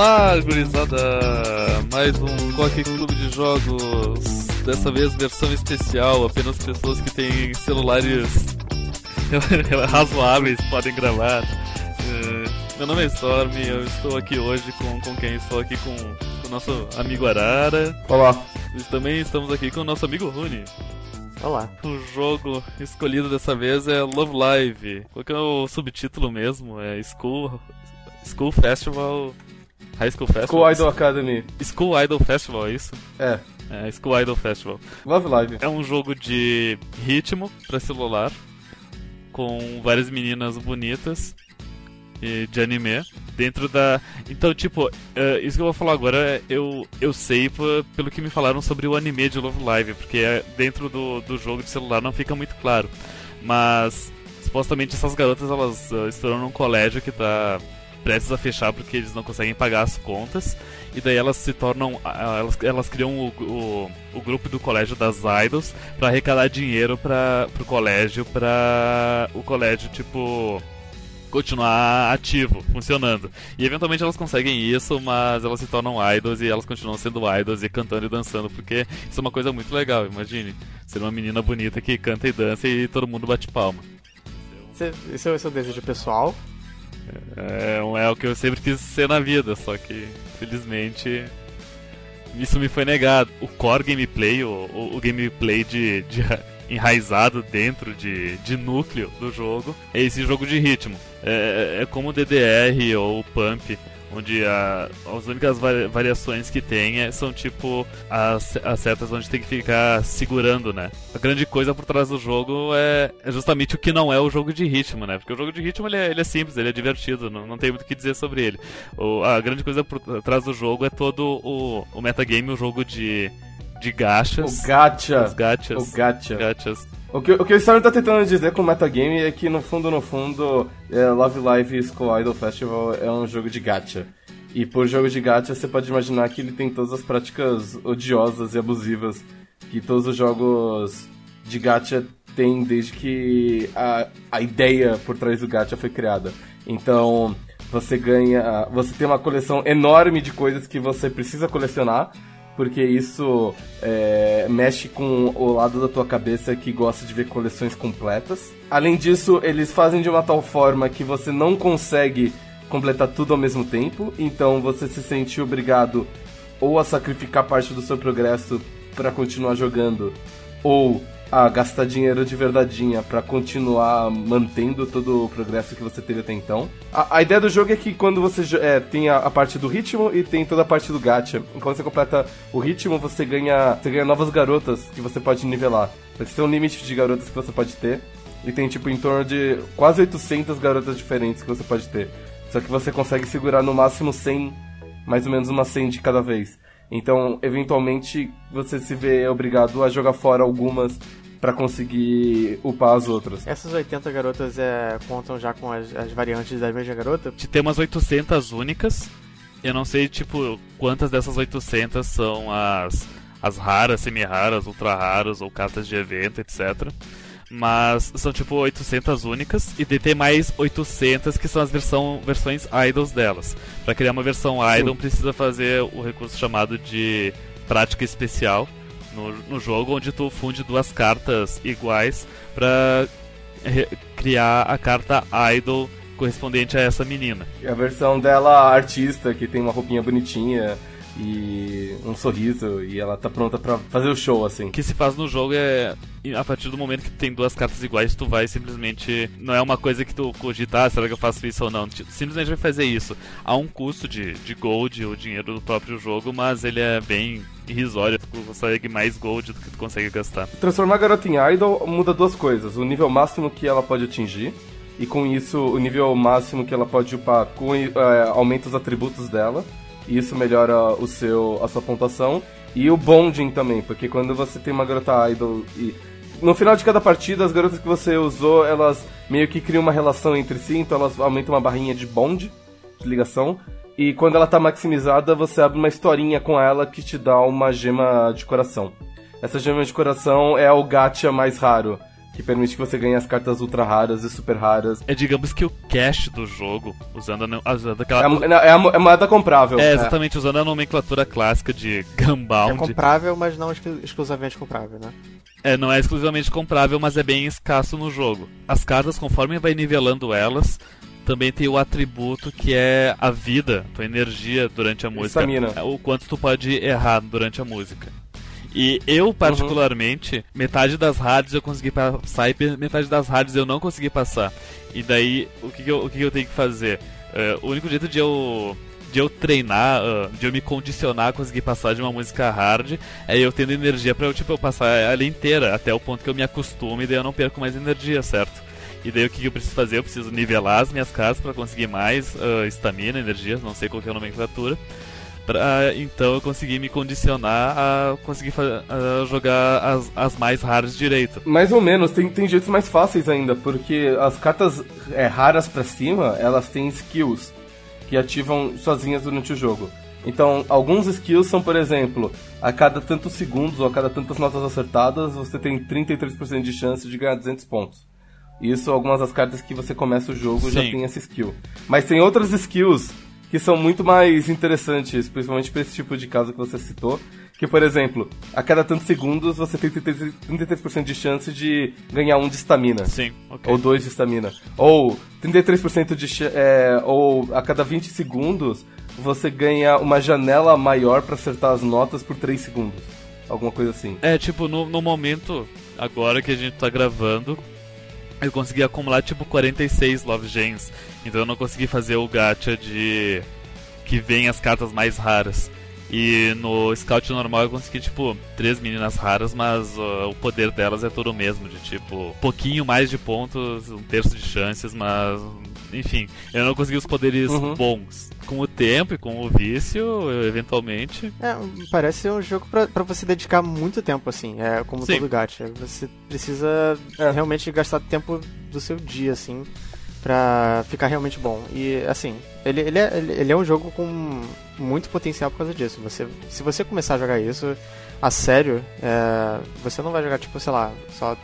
Olá, gurizada! Mais um Coque Clube de Jogos. Dessa vez versão especial, apenas pessoas que têm celulares razoáveis podem gravar. Uh, meu nome é Storm, eu estou aqui hoje com, com quem? Estou aqui com, com o nosso amigo Arara. Olá. E também estamos aqui com o nosso amigo Rune. Olá. O jogo escolhido dessa vez é Love Live. Qual que é o subtítulo mesmo? É School, School Festival. High School Festival? School Idol Academy. School Idol Festival, é isso? É. É, School Idol Festival. Love Live. É um jogo de ritmo para celular, com várias meninas bonitas e de anime dentro da. Então, tipo, uh, isso que eu vou falar agora eu, eu sei pelo que me falaram sobre o anime de Love Live, porque é, dentro do, do jogo de celular não fica muito claro. Mas supostamente essas garotas elas uh, estão num colégio que tá prestes a fechar porque eles não conseguem pagar as contas. E daí elas se tornam. Elas, elas criam o, o, o grupo do colégio das idols para arrecadar dinheiro para pro colégio, para o colégio, tipo continuar ativo, funcionando. E eventualmente elas conseguem isso, mas elas se tornam idols e elas continuam sendo idols e cantando e dançando, porque isso é uma coisa muito legal, imagine. Ser uma menina bonita que canta e dança e todo mundo bate palma. Esse é o seu desejo pessoal? É, é o que eu sempre quis ser na vida, só que felizmente isso me foi negado. O core gameplay, o, o, o gameplay de, de enraizado dentro de, de núcleo do jogo é esse jogo de ritmo. É, é como o DDR ou o Pump, onde a, as únicas variações que tem é, são tipo as, as setas onde tem que ficar segurando, né? A grande coisa por trás do jogo é, é justamente o que não é o jogo de ritmo, né? Porque o jogo de ritmo ele é, ele é simples, ele é divertido, não, não tem muito o que dizer sobre ele. O, a grande coisa por trás do jogo é todo o, o metagame, o jogo de, de gachas. O gacha. Os gachas. O gacha. Gachas. O que, o que o Storm tá tentando dizer com o metagame é que, no fundo, no fundo, é, Love Live School Idol Festival é um jogo de gacha. E por jogo de gacha, você pode imaginar que ele tem todas as práticas odiosas e abusivas que todos os jogos de gacha têm desde que a, a ideia por trás do gacha foi criada. Então, você ganha... Você tem uma coleção enorme de coisas que você precisa colecionar porque isso é, mexe com o lado da tua cabeça que gosta de ver coleções completas. Além disso, eles fazem de uma tal forma que você não consegue completar tudo ao mesmo tempo, então você se sente obrigado ou a sacrificar parte do seu progresso para continuar jogando, ou a gastar dinheiro de verdadeinha para continuar mantendo todo o progresso que você teve até então. A, a ideia do jogo é que quando você é, tem a, a, parte do ritmo e tem toda a parte do gacha. Quando você completa o ritmo, você ganha, você ganha novas garotas que você pode nivelar. Você tem um limite de garotas que você pode ter. E tem tipo em torno de quase 800 garotas diferentes que você pode ter. Só que você consegue segurar no máximo 100, mais ou menos uma 100 de cada vez. Então, eventualmente, você se vê obrigado a jogar fora algumas para conseguir upar as outras. Essas 80 garotas é, contam já com as, as variantes da mesma garota? Tem umas 800 únicas. Eu não sei, tipo, quantas dessas 800 são as, as raras, semi-raras, ultra-raras ou cartas de evento, etc. Mas são tipo 800 únicas e tem mais 800 que são as versão, versões idols delas. Para criar uma versão idol Sim. precisa fazer o recurso chamado de prática especial no, no jogo, onde tu funde duas cartas iguais para criar a carta idol correspondente a essa menina. E a versão dela artista, que tem uma roupinha bonitinha, e um sorriso e ela tá pronta para fazer o show, assim. O que se faz no jogo é, a partir do momento que tu tem duas cartas iguais, tu vai simplesmente. Não é uma coisa que tu cogita, ah, será que eu faço isso ou não? Simplesmente vai fazer isso. Há um custo de, de gold, o dinheiro do próprio jogo, mas ele é bem irrisório. Tu consegue mais gold do que tu consegue gastar. Transformar a garota em idol muda duas coisas: o nível máximo que ela pode atingir. E com isso, o nível máximo que ela pode upar com, é, aumenta os atributos dela isso melhora o seu, a sua pontuação. E o bonding também, porque quando você tem uma garota idol e. No final de cada partida, as garotas que você usou, elas meio que criam uma relação entre si, então elas aumentam uma barrinha de bond, de ligação. E quando ela tá maximizada, você abre uma historinha com ela que te dá uma gema de coração. Essa gema de coração é o gacha mais raro, que permite que você ganhe as cartas ultra raras e super raras. É, digamos que o cash do jogo, usando, a, usando É aquela. a, é a, é a moeda comprável. É, exatamente, usando a nomenclatura clássica de É Gunbound. comprável, mas não exclu- exclusivamente comprável, né? É, não é exclusivamente comprável, mas é bem escasso no jogo. As cartas, conforme vai nivelando elas, também tem o atributo que é a vida, tua energia durante a música. Estamina. O quanto tu pode errar durante a música. E eu, particularmente, metade das rádios eu consegui passar e metade das rádios eu não consegui passar. E daí, o que, que eu, o que, que eu tenho que fazer? É, o único jeito de eu de eu treinar, ah, de eu me condicionar a conseguir passar de uma música hard, é eu tendo energia pra eu, tipo, eu passar ela inteira, até o ponto que eu me acostume e daí eu não perco mais energia, certo? E daí o que eu preciso fazer? Eu preciso nivelar as minhas casas pra conseguir mais ah, estamina, energia, não sei qual que é a nomenclatura. Pra, então eu conseguir me condicionar a conseguir a jogar as, as mais raras direito. Mais ou menos, tem, tem jeitos mais fáceis ainda, porque as cartas é, raras pra cima, elas têm skills que ativam sozinhas durante o jogo. Então, alguns skills são, por exemplo, a cada tantos segundos ou a cada tantas notas acertadas, você tem 33% de chance de ganhar 200 pontos. Isso, algumas das cartas que você começa o jogo já Sim. tem essa skill. Mas tem outras skills que são muito mais interessantes, principalmente para esse tipo de caso que você citou. Que, por exemplo, a cada tantos segundos você tem 33% 33% de chance de ganhar um de estamina. Sim, ok. Ou dois de estamina. Ou 33% de é, Ou a cada 20 segundos você ganha uma janela maior pra acertar as notas por 3 segundos. Alguma coisa assim. É, tipo, no, no momento, agora que a gente tá gravando, eu consegui acumular, tipo, 46 Love Gems. Então eu não consegui fazer o gacha de... que vem as cartas mais raras. E no Scout normal eu consegui, tipo, três meninas raras, mas uh, o poder delas é todo o mesmo, de tipo, pouquinho mais de pontos, um terço de chances, mas. Enfim, eu não consegui os poderes Uhum. bons. Com o tempo e com o vício, eu, eventualmente. É, parece ser um jogo pra, pra você dedicar muito tempo, assim, é como Sim. todo gacha. Você precisa É. realmente gastar tempo do seu dia, assim, pra ficar realmente bom. E, assim, ele, ele, é, ele ele é um jogo com muito potencial por causa disso. Você, se você começar a jogar isso a sério, é, você não vai jogar, tipo, sei lá, só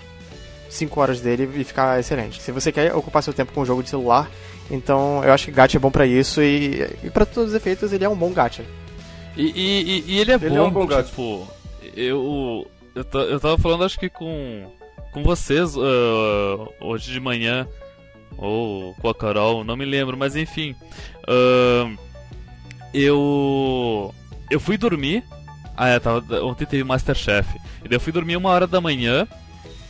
5 horas dele e ficar excelente. Se você quer ocupar seu tempo com um jogo de celular, então eu acho que gacha é bom pra isso e, e para todos os efeitos ele é um bom gacha. E, e- e- e ele é Ele bom, é um bom tipo, eu, eu, eu tava falando acho que com, com vocês ah, hoje de manhã, ou com a Carol, não me lembro, mas enfim. ah, eu. Eu fui dormir. Ah, é, tava, ontem teve Masterchef. E daí eu fui dormir uma hora da manhã.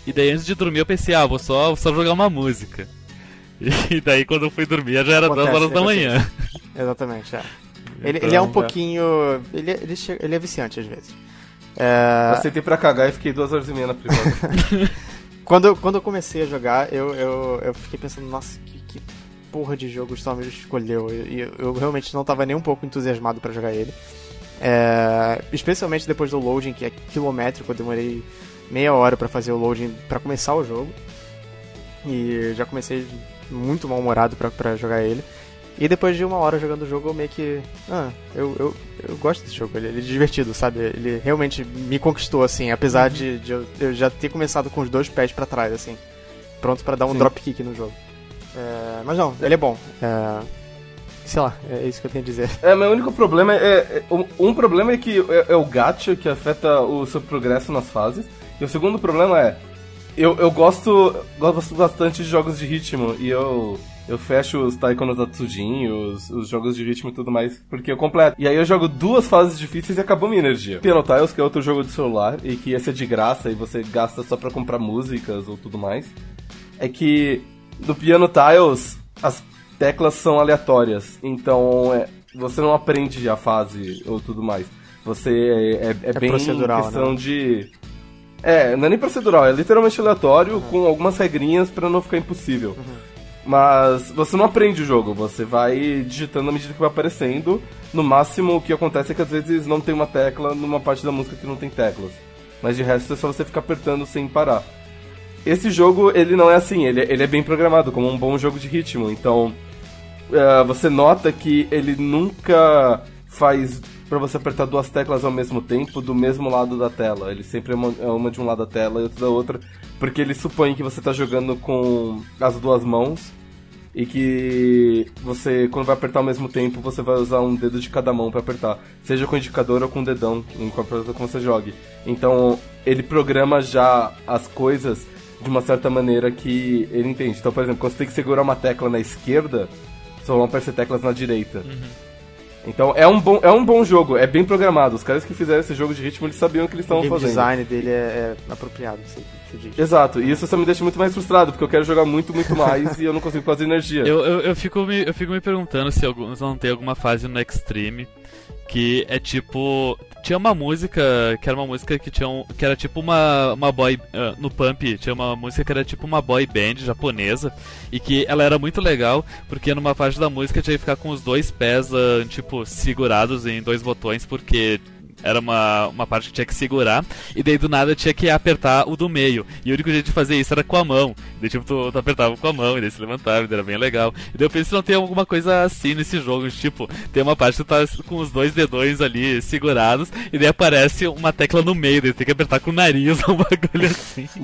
E daí antes de dormir eu pensei, ah, vou só, vou só jogar uma música. E daí quando eu fui dormir já era duas Acontece, horas da acontece. manhã. Exatamente, é. Ele, Então, ele é um é. pouquinho. Ele, é- ele, che- ele é viciante às vezes. É, Eu sentei pra cagar e fiquei duas horas e meia na privada. quando, eu- quando eu comecei a jogar, eu, eu, eu fiquei pensando, nossa, que, que porra de jogo o Storm escolheu. E eu, eu realmente não tava nem um pouco entusiasmado pra jogar ele. É, especialmente depois do loading, que é quilométrico, eu demorei meia hora pra fazer o loading pra começar o jogo. E já comecei muito mal-humorado pra, pra jogar ele. E depois de uma hora jogando o jogo, eu meio que. Ah, eu, eu, eu gosto desse jogo, ele, ele é divertido, sabe? Ele realmente me conquistou, assim, apesar de, de eu, eu já ter começado com os dois pés pra trás, assim, pronto pra dar um Sim. dropkick no jogo. É, mas não, ele é bom. É, sei lá, é isso que eu tenho a dizer. É, meu único problema é. é- um, um problema é que é, é o gacha que afeta o seu progresso nas fases. E o segundo problema é. Eu, eu gosto, gosto bastante de jogos de ritmo e eu. Eu fecho os Taiko no Tatsujin, os, os jogos de ritmo e tudo mais, porque eu completo. E aí eu jogo duas fases difíceis e acabou minha energia. Piano Tiles, que é outro jogo de celular, e que esse é de graça e você gasta só pra comprar músicas ou tudo mais. É que no Piano Tiles as teclas são aleatórias, então é, você não aprende a fase ou tudo mais. Você é, é, é bem procedural, questão né? de. É, não é nem procedural, é literalmente aleatório com algumas regrinhas pra não ficar impossível. Mas você não aprende o jogo, você vai digitando à medida que vai aparecendo. No máximo, o que acontece é que às vezes não tem uma tecla numa parte da música que não tem teclas. Mas de resto é só você ficar apertando sem parar. Esse jogo, ele não é assim, ele, ele é bem programado, como um bom jogo de ritmo. Então, é, você nota que ele nunca faz para você apertar duas teclas ao mesmo tempo do mesmo lado da tela. Ele sempre é uma, é uma de um lado da tela e outra da outra, porque ele supõe que você tá jogando com as duas mãos e que você, quando vai apertar ao mesmo tempo, você vai usar um dedo de cada mão para apertar, seja com o indicador ou com o dedão, em qual que você jogue. Então, ele programa já as coisas de uma certa maneira que ele entende. Então, por exemplo, quando você tem que segurar uma tecla na esquerda, só vão aparecer teclas na direita. Uhum. Então é um, bom, é um bom jogo, é bem programado. Os caras que fizeram esse jogo de ritmo, eles sabiam o que eles estavam fazendo. O design dele é, é apropriado, você, diz. Exato, e isso só me deixa muito mais frustrado, porque eu quero jogar muito, muito mais e eu não consigo fazer energia. Eu, eu, eu, fico, me, eu fico me perguntando se alguns não tem alguma fase no Extreme que é tipo tinha uma música que era uma música que tinha um, que era tipo uma uma boy uh, no Pump tinha uma música que era tipo uma boy band japonesa e que ela era muito legal porque numa parte da música tinha que ficar com os dois pés uh, tipo segurados em dois botões porque era uma, uma parte que tinha que segurar, e daí do nada tinha que apertar o do meio. E o único jeito de fazer isso era com a mão. E daí tipo, tu, tu apertava com a mão, e daí se levantava, e daí era bem legal. E daí eu pensei se não tem alguma coisa assim nesse jogo, tipo, tem uma parte que tu tá com os dois dedões ali segurados, e daí aparece uma tecla no meio, daí tem que apertar com o nariz, um bagulho assim.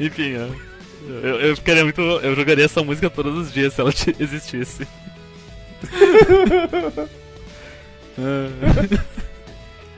Enfim, eu, eu ficaria muito. Eu jogaria essa música todos os dias se ela existisse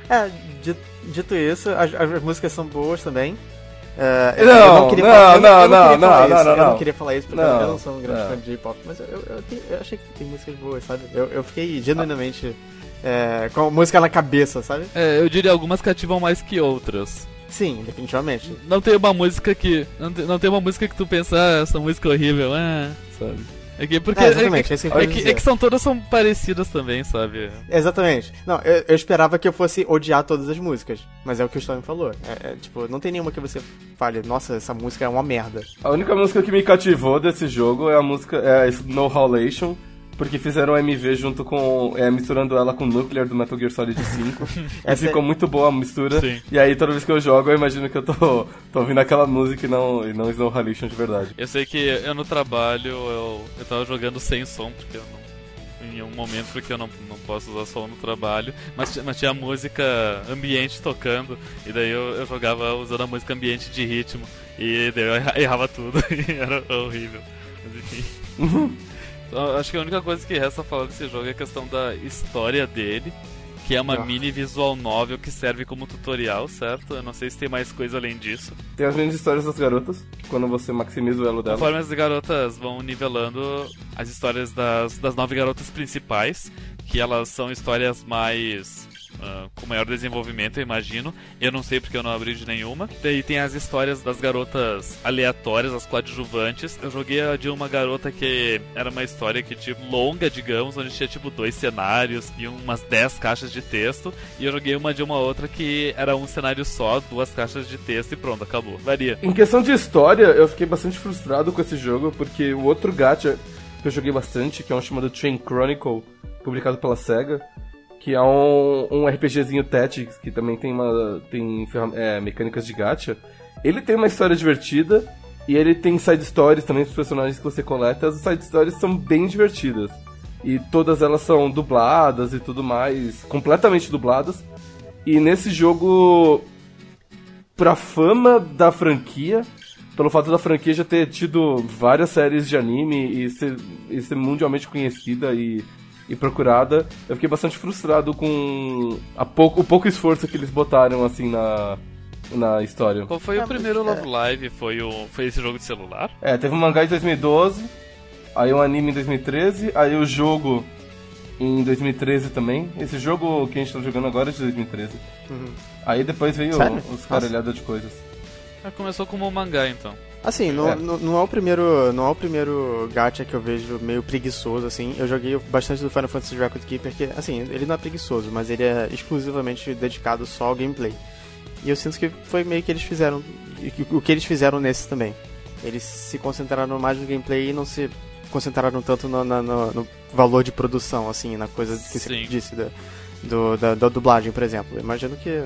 é, dito, dito isso, as, as, músicas são boas também. Uh, não, eu não, queria não, falar, não, eu não, não, não, não, não, Eu não queria falar isso porque não, eu não sou um grande fã de J-pop, mas eu, eu, eu, eu, achei que tem músicas boas, sabe? Eu, eu fiquei genuinamente é, com a música na cabeça, sabe? É, eu diria algumas cativam mais que outras. Sim, definitivamente. Não tem uma música que. Não tem, não tem uma música que tu pensa, ah, essa música é horrível, ah, sabe? É que, porque, é, exatamente, é, que, é, que, é, que, são todas são parecidas também, sabe? Exatamente. Não, eu, eu, esperava que eu fosse odiar todas as músicas, mas é o que o Storm falou. É, é, tipo, não tem nenhuma que você fale, nossa, essa música é uma merda. A única música que me cativou desse jogo é a música é No Howlation porque fizeram MV junto com. É, misturando ela com o Nuclear do Metal Gear Solid 5. e ficou muito boa a mistura. Sim. E aí toda vez que eu jogo, eu imagino que eu tô, tô ouvindo aquela música e não, e não Snow Halation de verdade. Eu sei que eu no trabalho eu, eu tava jogando sem som, porque eu não. Em um momento porque eu não, não posso usar som no trabalho, mas, mas tinha música ambiente tocando, e daí eu, eu jogava usando a música ambiente de ritmo, e daí eu errava tudo, e era horrível. Mas enfim. Acho que a única coisa que resta falar desse jogo é a questão da história dele, que é uma ah. mini visual novel que serve como tutorial, certo? Eu não sei se tem mais coisa além disso. Tem as mini histórias das garotas, quando você maximiza o elo delas. Conforme as garotas vão nivelando as histórias das, das nove garotas principais, que elas são histórias mais uh, com maior desenvolvimento, eu imagino. Eu não sei porque eu não abri de nenhuma. Daí tem as histórias das garotas aleatórias, as coadjuvantes. Eu joguei a de uma garota que era uma história que tipo longa, digamos, onde tinha tipo dois cenários e umas 10 caixas de texto. E eu joguei uma de uma outra que era um cenário só, duas caixas de texto e pronto, acabou. Varia. Em questão de história, eu fiquei bastante frustrado com esse jogo, porque o outro gacha que eu joguei bastante, que é um chamado Train Chronicle, publicado pela SEGA, que é um, um RPGzinho Tactics, que também tem, uma, tem é, mecânicas de gacha. Ele tem uma história divertida e ele tem side stories também dos personagens que você coleta. As side stories são bem divertidas. E todas elas são dubladas e tudo mais, completamente dubladas. E nesse jogo, pra fama da franquia, pelo fato da franquia já ter tido várias séries de anime e ser, e ser mundialmente conhecida e e procurada, eu fiquei bastante frustrado com a pouco, o pouco esforço que eles botaram assim na, na história. Qual foi é, o primeiro é. Love Live? Foi, o, foi esse jogo de celular? É, teve um mangá em 2012, aí um anime em 2013, aí o jogo em 2013 também. Esse jogo que a gente tá jogando agora é de 2013. Uhum. Aí depois veio Sério? os caralhados de coisas. Ah, começou como um mangá então. Assim, não é. Não, não é o primeiro, não é o primeiro gacha que eu vejo meio preguiçoso, assim. Eu joguei bastante do Final Fantasy Record Keeper, que, assim, ele não é preguiçoso, mas ele é exclusivamente dedicado só ao gameplay. E eu sinto que foi meio que eles fizeram, o que eles fizeram nesse também. Eles se concentraram mais no gameplay e não se concentraram tanto no, no, no valor de produção, assim, na coisa que Sim. você disse da, do, da, da dublagem, por exemplo. Eu imagino que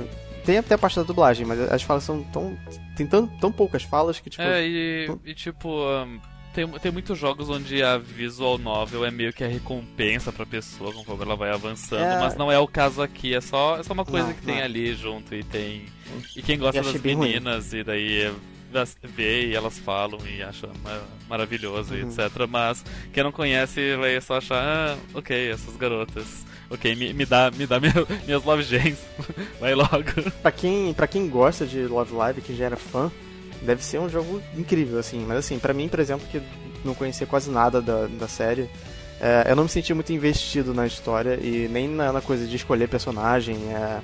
tem até a parte da dublagem, mas as falas são tão. Tem tão, tão poucas falas que, tipo. É, e, e tipo. Um, tem, tem muitos jogos onde a visual novel é meio que a recompensa pra pessoa conforme ela vai avançando, É. mas não é o caso aqui, é só, é só uma coisa Não, que tem não é. ali junto e tem. E quem gosta das bem ruim. meninas e daí vê e elas falam e acha ma- maravilhoso e Uhum. etc. Mas quem não conhece vai só achar, ah, ok, essas garotas. Ok, me, me dá, me dá minha- minhas love gens. Vai logo. Pra quem, pra quem gosta de Love Live, que já era fã, deve ser um jogo incrível, assim. Mas assim, pra mim, por exemplo, que não conhecia quase nada da, da série, é, eu não me senti muito investido na história e nem na, na coisa de escolher personagem. é,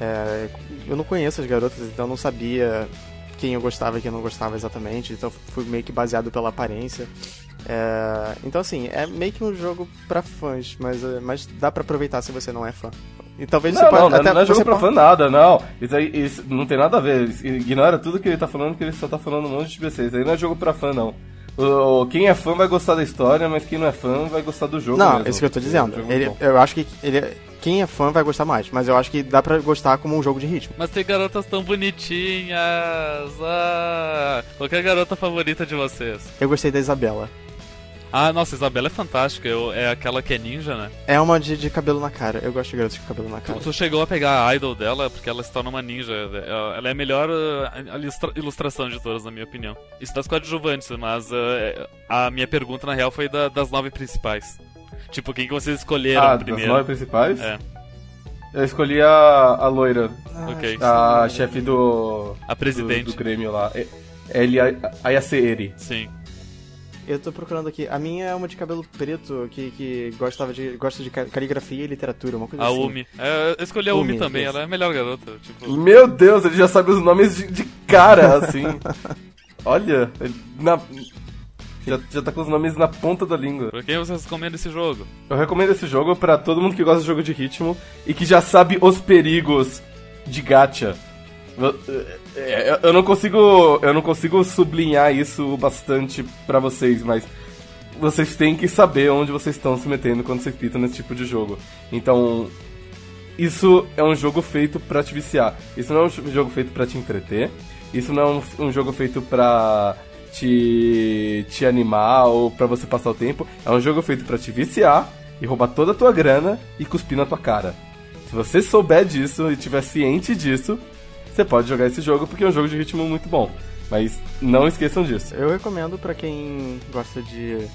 é, eu não conheço as garotas, então não sabia quem eu gostava e quem eu não gostava exatamente. Então fui meio que baseado pela aparência. É, então assim, é meio que um jogo pra fãs, mas, é, mas dá pra aproveitar se você não é fã. E talvez Não, você pode não, não, até não é jogo pra pode- fã nada, não. Isso aí isso não tem nada a ver. Ignora tudo que ele tá falando, que ele só tá falando um monte de PC. Isso aí não é jogo pra fã, não. O, quem é fã vai gostar da história, mas quem não é fã vai gostar do jogo Não, mesmo. é isso que eu tô dizendo. É um jogo Ele- eu acho que ele, quem é fã vai gostar mais, mas eu acho que dá pra gostar como um jogo de ritmo. Mas tem garotas tão bonitinhas. Ah, qual que é a garota favorita de vocês? Eu gostei da Isabela. Ah, nossa, Isabela é fantástica. Eu, é aquela que é ninja, né? É uma de, de cabelo na cara. Eu gosto de garotos com cabelo na Tu, cara. tu chegou a pegar a idol dela porque ela se torna uma ninja. Ela é a melhor uh, ilustração de todas, na minha opinião. Isso das coadjuvantes, mas uh, a minha pergunta na real foi da- das nove principais. Tipo, quem que vocês escolheram Ah, das primeiro? nove principais? É, Eu escolhi a, a loira, Ah, ok. a chefe do, A do, presidente. do Grêmio lá. É- Ele Ayaseeri. Sim. Eu tô procurando aqui. A minha é uma de cabelo preto que, que gostava de, gosta de ca- caligrafia e literatura, uma coisa A assim. Umi. É, eu escolhi a Umi, Umi, também, isso. ela é a melhor garota. Tipo, Meu Deus, ele já sabe os nomes de, de cara, assim. Olha, ele na, já, já tá com os nomes na ponta da língua. por quem vocês recomendam esse jogo? Eu recomendo esse jogo pra todo mundo que gosta de jogo de ritmo e que já sabe os perigos de gacha. Eu, é, eu não consigo, eu não consigo sublinhar isso bastante pra vocês, mas vocês têm que saber onde vocês estão se metendo quando vocês pitam nesse tipo de jogo. Então, isso é um jogo feito pra te viciar. Isso não é um jogo feito pra te entreter. Isso não é um, um jogo feito pra te, te animar ou pra você passar o tempo. É um jogo feito pra te viciar e roubar toda a tua grana e cuspir na tua cara. Se você souber disso e tiver ciente disso, você pode jogar esse jogo porque é um jogo de ritmo muito bom. Mas não esqueçam disso. Eu recomendo pra quem gosta de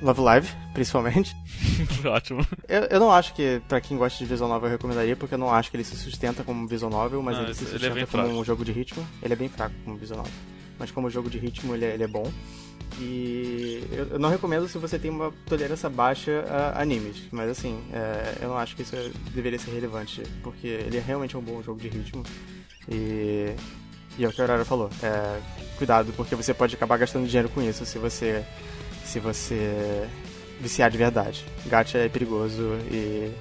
Love Live, principalmente. Ótimo. Eu, eu não acho que pra quem gosta de visual novel eu recomendaria, porque eu não acho que ele se sustenta como visual novel, mas Não, ele se ele é sustenta como fraco. um jogo de ritmo. Ele é bem fraco como visual novel. Mas como jogo de ritmo ele é, ele é bom. E eu, eu não recomendo se você tem uma tolerância baixa a animes. Mas assim, é, eu não acho que isso deveria ser relevante, porque ele é realmente um bom jogo de ritmo. E, e é o que a Aurora falou. É, cuidado, porque você pode acabar gastando dinheiro com isso se você se você viciar de verdade. Gacha é perigoso e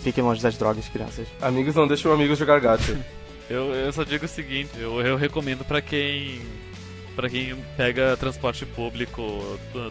fiquem longe das drogas, crianças. Amigos não deixam amigos jogar gacha. Eu, eu só digo o seguinte, eu, eu recomendo pra quem para quem pega transporte público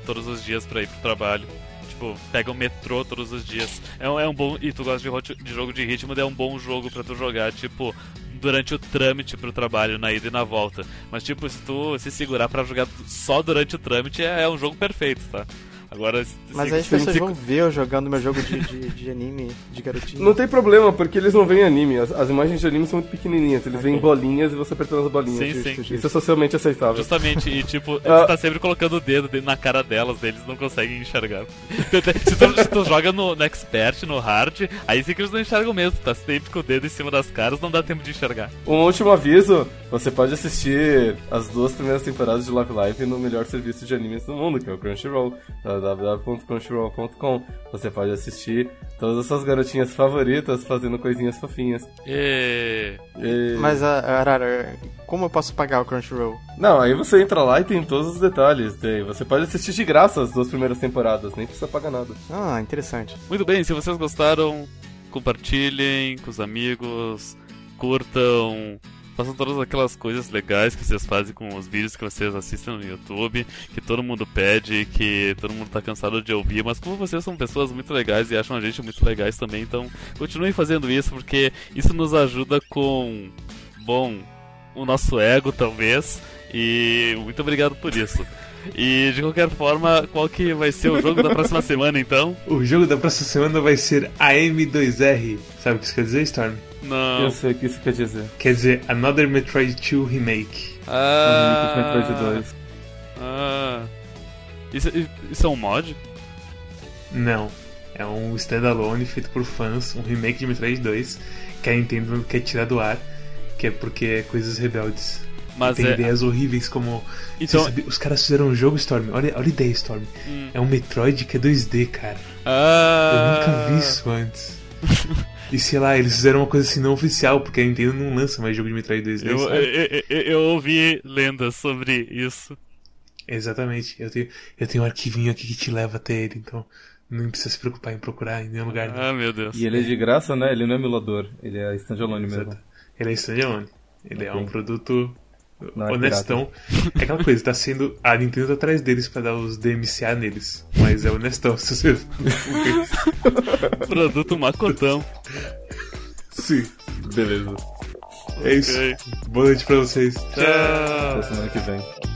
todos os dias pra ir pro trabalho. Tipo, pega o metrô todos os dias. É um, é um bom. E tu gosta de, de jogo de ritmo, é um bom jogo pra tu jogar, tipo, durante o trâmite pro trabalho, na ida e na volta. Mas tipo, se tu se segurar pra jogar só durante o trâmite, é, é um jogo perfeito, tá? Agora, se, Mas se- aí as pessoas vão ver eu jogando meu jogo de, de, de anime, de garotinho. Não tem problema, porque eles não veem anime. As, as imagens de anime são muito pequenininhas. Eles veem bolinhas e você apertando as bolinhas. Sim, Justo, sim. Isso é socialmente aceitável. Justamente, e tipo, Ah. tu tá sempre colocando o dedo de- na cara delas, eles não conseguem enxergar. se, tu, se tu joga no, no Expert, no Hard, aí sim que eles não enxergam mesmo, tá sempre com o dedo em cima das caras, não dá tempo de enxergar. Um último aviso: você pode assistir as duas primeiras temporadas de Love Live no melhor serviço de animes do mundo, que é o Crunchyroll, www.crunchyroll.com. Você pode assistir todas as suas garotinhas favoritas fazendo coisinhas fofinhas. E... E- Mas, a Arara, como eu posso pagar o Crunchyroll? Não, aí você entra lá e tem todos os detalhes. Você pode assistir de graça as duas primeiras temporadas, nem precisa pagar nada. Ah, interessante. Muito bem, se vocês gostaram, compartilhem com os amigos, curtam, façam todas aquelas coisas legais que vocês fazem com os vídeos que vocês assistem no YouTube, que todo mundo pede, que todo mundo tá cansado de ouvir, mas como vocês são pessoas muito legais e acham a gente muito legais também, então continuem fazendo isso, porque isso nos ajuda com, bom, o nosso ego talvez, e muito obrigado por isso. E de qualquer forma, qual que vai ser o jogo da próxima semana então? O jogo da próxima semana vai ser AM2R. Sabe o que isso quer dizer, Storm? Não. Eu sei o que isso quer dizer. Quer dizer Another Metroid 2 Remake. Ah. Um Metroid 2. Ah. Isso, isso é um mod? Não. É um standalone feito por fãs, um remake de Metroid 2, que a Nintendo quer tirar do ar, que é porque é coisas rebeldes. Mas Tem é. ideias horríveis como. Então. Sabia- os caras fizeram um jogo, Storm. Olha, olha a ideia, Storm. Hum. É um Metroid que é 2D, cara. Eu Ah. nunca vi isso antes. e sei lá, eles fizeram uma coisa assim não oficial, porque a Nintendo não lança mais jogo de Metroid 2D. Eu, eu, eu, eu ouvi lendas sobre isso. Exatamente. Eu tenho, eu tenho um arquivinho aqui que te leva até ele, então não precisa se preocupar em procurar em nenhum lugar. não. Ah, meu Deus. E ele é de graça, né? Ele não é emulador. Ele é standalone mesmo. Exato. Ele é standalone. Ele é Ok. um produto Não é honestão. É aquela coisa, tá sendo. A Nintendo tá atrás deles pra dar os DMCA neles. Mas é honestão, se você. Produto macotão. Sim. Beleza. É isso. Boa noite pra vocês. Tchau. Até semana que vem.